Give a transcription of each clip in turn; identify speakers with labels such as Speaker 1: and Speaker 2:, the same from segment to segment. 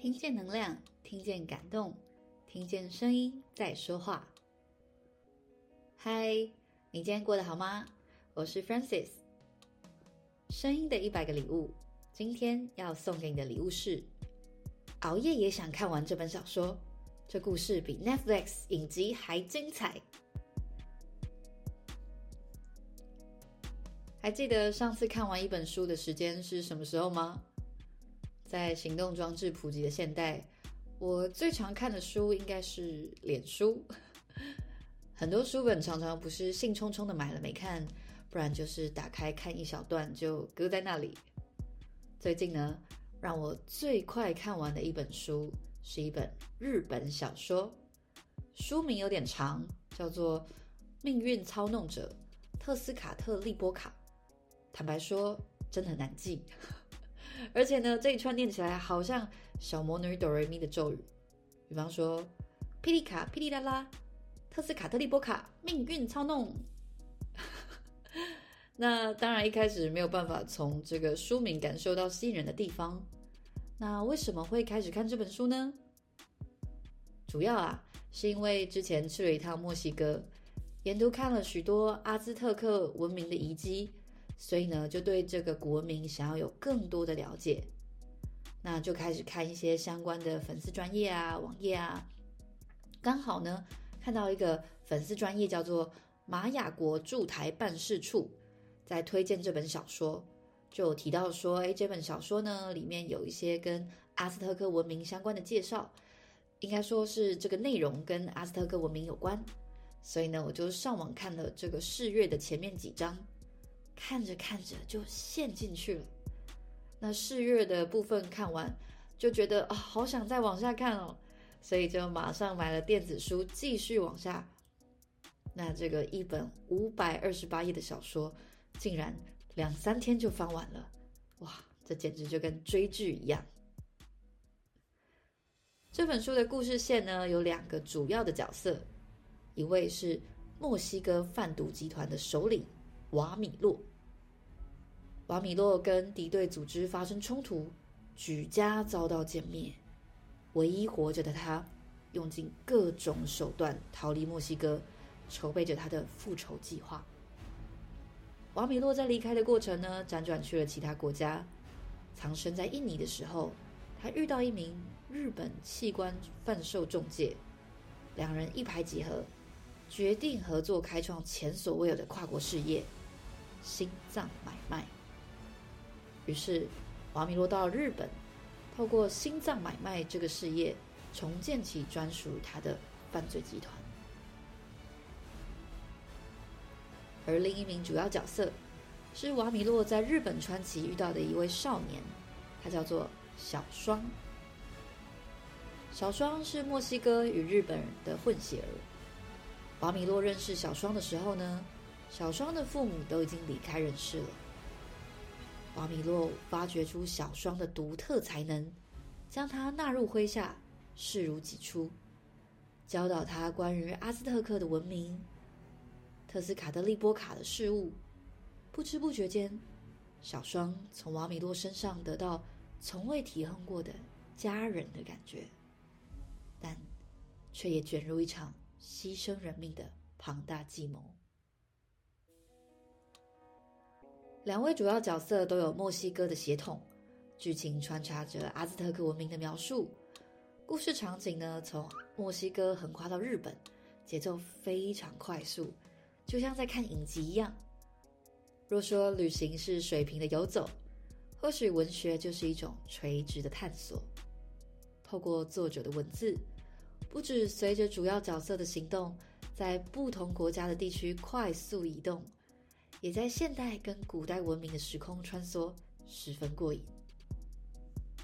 Speaker 1: 听见能量，听见感动，听见声音在说话。嗨，你今天过得好吗？我是 Francis。声音的一百个礼物，今天要送给你的礼物是：熬夜也想看完这本小说，这故事比 Netflix 影集还精彩。还记得上次看完一本书的时间是什么时候吗？在行动装置普及的现代，我最常看的书应该是脸书。很多书本常常不是兴冲冲的买了没看，不然就是打开看一小段就搁在那里。最近呢，让我最快看完的一本书是一本日本小说，书名有点长，叫做《命运操弄者》，特斯卡特利波卡。坦白说，真的很难记。而且呢，这一串念起来好像小魔女哆瑞咪的咒语，比方说“霹雳卡霹雳拉拉”，特斯卡特利波卡命运操弄。那当然，一开始没有办法从这个书名感受到吸引人的地方。那为什么会开始看这本书呢？主要啊，是因为之前去了一趟墨西哥，沿途看了许多阿兹特克文明的遗迹。所以呢，就对这个古文明想要有更多的了解，那就开始看一些相关的粉丝专业啊、网页啊。刚好呢，看到一个粉丝专业叫做玛雅国驻台办事处，在推荐这本小说，就提到说，哎，这本小说呢，里面有一些跟阿兹特克文明相关的介绍，应该说是这个内容跟阿兹特克文明有关。所以呢，我就上网看了这个试阅的前面几章。看着看着就陷进去了，那试阅的部分看完，就觉得啊，好想再往下看哦，所以就马上买了电子书继续往下。那这个一本五百二十八页的小说，竟然两三天就翻完了，哇，这简直就跟追剧一样。这本书的故事线呢，有两个主要的角色，一位是墨西哥贩毒集团的首领。瓦米洛，瓦米洛跟敌对组织发生冲突，举家遭到歼灭。唯一活着的他，用尽各种手段逃离墨西哥，筹备着他的复仇计划。瓦米洛在离开的过程呢，辗转去了其他国家。藏身在印尼的时候，他遇到一名日本器官贩售中介，两人一拍即合，决定合作开创前所未有的跨国事业。心脏买卖。于是，瓦米洛到日本，透过心脏买卖这个事业，重建起专属他的犯罪集团。而另一名主要角色，是瓦米洛在日本川崎遇到的一位少年，他叫做小双。小双是墨西哥与日本人的混血儿。瓦米洛认识小双的时候呢，小双的父母都已经离开人世了。瓦米洛发掘出小双的独特才能，将他纳入麾下，视如己出，教导他关于阿斯特克的文明、特斯卡特利波卡的事物。不知不觉间，小双从瓦米洛身上得到从未体验过的家人的感觉，但却也卷入一场牺牲人命的庞大计谋。两位主要角色都有墨西哥的血统，剧情穿插着阿兹特克文明的描述，故事场景呢，从墨西哥横跨到日本，节奏非常快速，就像在看影集一样。若说旅行是水平的游走，或许文学就是一种垂直的探索。透过作者的文字，不止随着主要角色的行动，在不同国家的地区快速移动。也在现代跟古代文明的时空穿梭，十分过瘾。《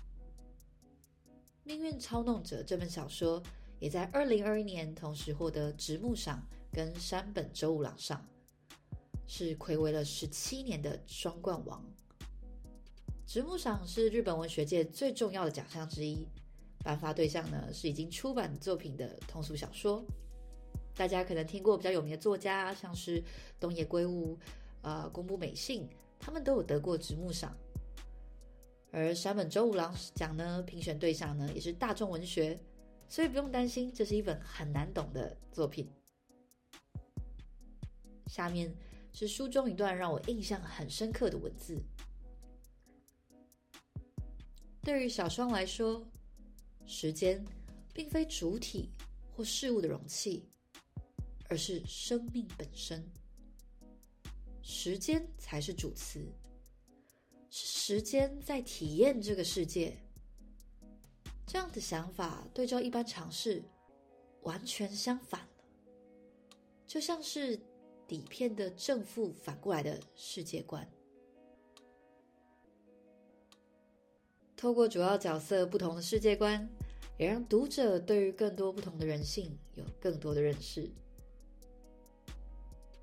Speaker 1: 命运操弄者》这本小说也在二零二一年同时获得直木赏跟山本周五郎赏，是睽违了十七年的双冠王。直木赏是日本文学界最重要的奖项之一，颁发对象呢是已经出版作品的通俗小说。大家可能听过比较有名的作家，像是东野圭吾。呃，宫部美幸他们都有得过直木赏，而山本周五郎奖呢，评选对象呢也是大众文学，所以不用担心这是一本很难懂的作品。下面是书中一段让我印象很深刻的文字。对于小双来说，时间并非主体或事物的容器，而是生命本身。时间才是主词，是时间在体验这个世界。这样的想法对照一般常识，完全相反，就像是。底片的正负反过来的世界观，透过主要角色不同的世界观，也让读者对于更多不同的人性有更多的认识。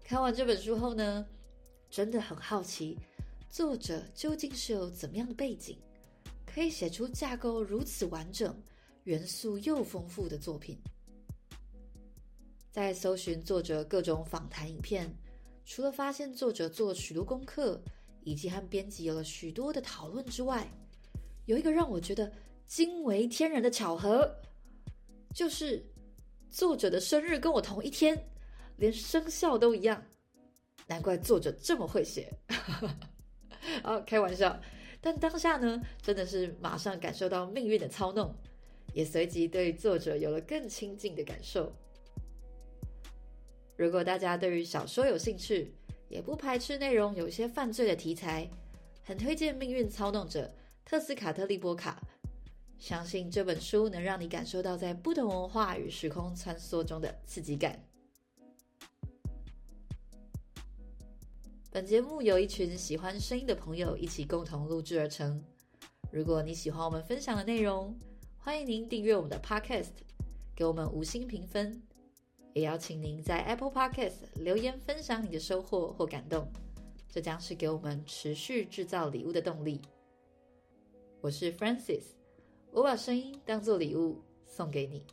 Speaker 1: 看完这本书后呢，真的很好奇，作者究竟是有怎么样的背景，可以写出架构如此完整、元素又丰富的作品。在搜寻作者各种访谈影片，除了发现作者做了许多功课，以及和编辑有了许多的讨论之外，有一个让我觉得惊为天人的巧合，就是作者的生日跟我同一天，连生肖都一样，难怪作者这么会写。啊，开玩笑，但当下呢，真的是马上感受到命运的操弄，也随即对作者有了更亲近的感受。如果大家对于小说有兴趣，也不排斥内容有些犯罪的题材，很推荐《命运操弄者》特斯卡特利波卡。相信这本书能让你感受到在不同文化与时空穿梭中的刺激感。本节目由一群喜欢声音的朋友一起共同录制而成。如果你喜欢我们分享的内容，欢迎您订阅我们的 Podcast，给我们五星评分。也邀请您在 Apple Podcast 留言分享你的收获或感动，这将是给我们持续制造礼物的动力。我是 Francis，我把声音当作礼物送给你。